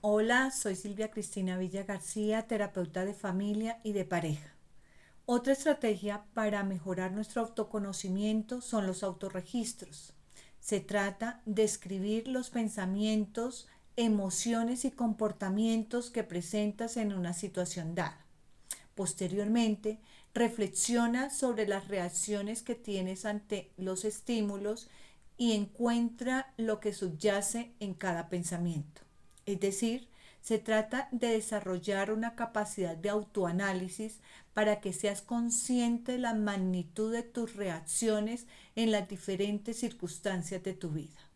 Hola, soy Silvia Cristina Villa García, terapeuta de familia y de pareja. Otra estrategia para mejorar nuestro autoconocimiento son los autorregistros. Se trata de escribir los pensamientos, emociones y comportamientos que presentas en una situación dada. Posteriormente, reflexiona sobre las reacciones que tienes ante los estímulos y encuentra lo que subyace en cada pensamiento. Es decir, se trata de desarrollar una capacidad de autoanálisis para que seas consciente de la magnitud de tus reacciones en las diferentes circunstancias de tu vida.